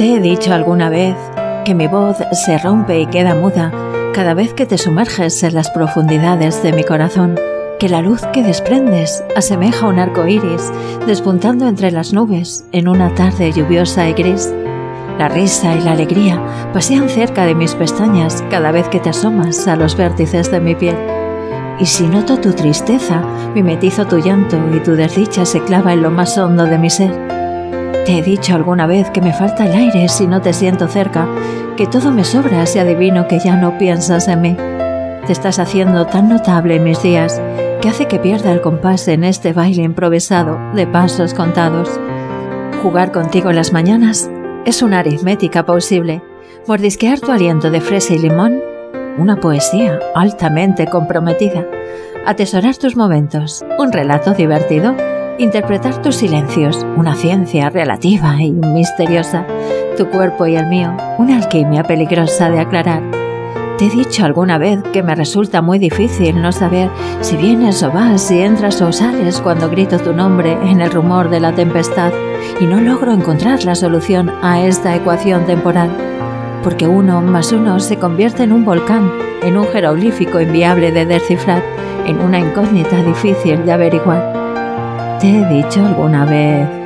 Te he dicho alguna vez que mi voz se rompe y queda muda cada vez que te sumerges en las profundidades de mi corazón, que la luz que desprendes asemeja un arco iris despuntando entre las nubes en una tarde lluviosa y gris. La risa y la alegría pasean cerca de mis pestañas cada vez que te asomas a los vértices de mi piel. Y si noto tu tristeza, mimetizo tu llanto y tu desdicha se clava en lo más hondo de mi ser. Te he dicho alguna vez que me falta el aire si no te siento cerca, que todo me sobra si adivino que ya no piensas en mí. Te estás haciendo tan notable en mis días que hace que pierda el compás en este baile improvisado de pasos contados. Jugar contigo en las mañanas es una aritmética posible. Mordisquear tu aliento de fresa y limón una poesía altamente comprometida, atesorar tus momentos, un relato divertido, interpretar tus silencios, una ciencia relativa y misteriosa, tu cuerpo y el mío, una alquimia peligrosa de aclarar. Te he dicho alguna vez que me resulta muy difícil no saber si vienes o vas, si entras o sales cuando grito tu nombre en el rumor de la tempestad y no logro encontrar la solución a esta ecuación temporal porque uno más uno se convierte en un volcán, en un jeroglífico inviable de descifrar, en una incógnita difícil de averiguar. Te he dicho alguna vez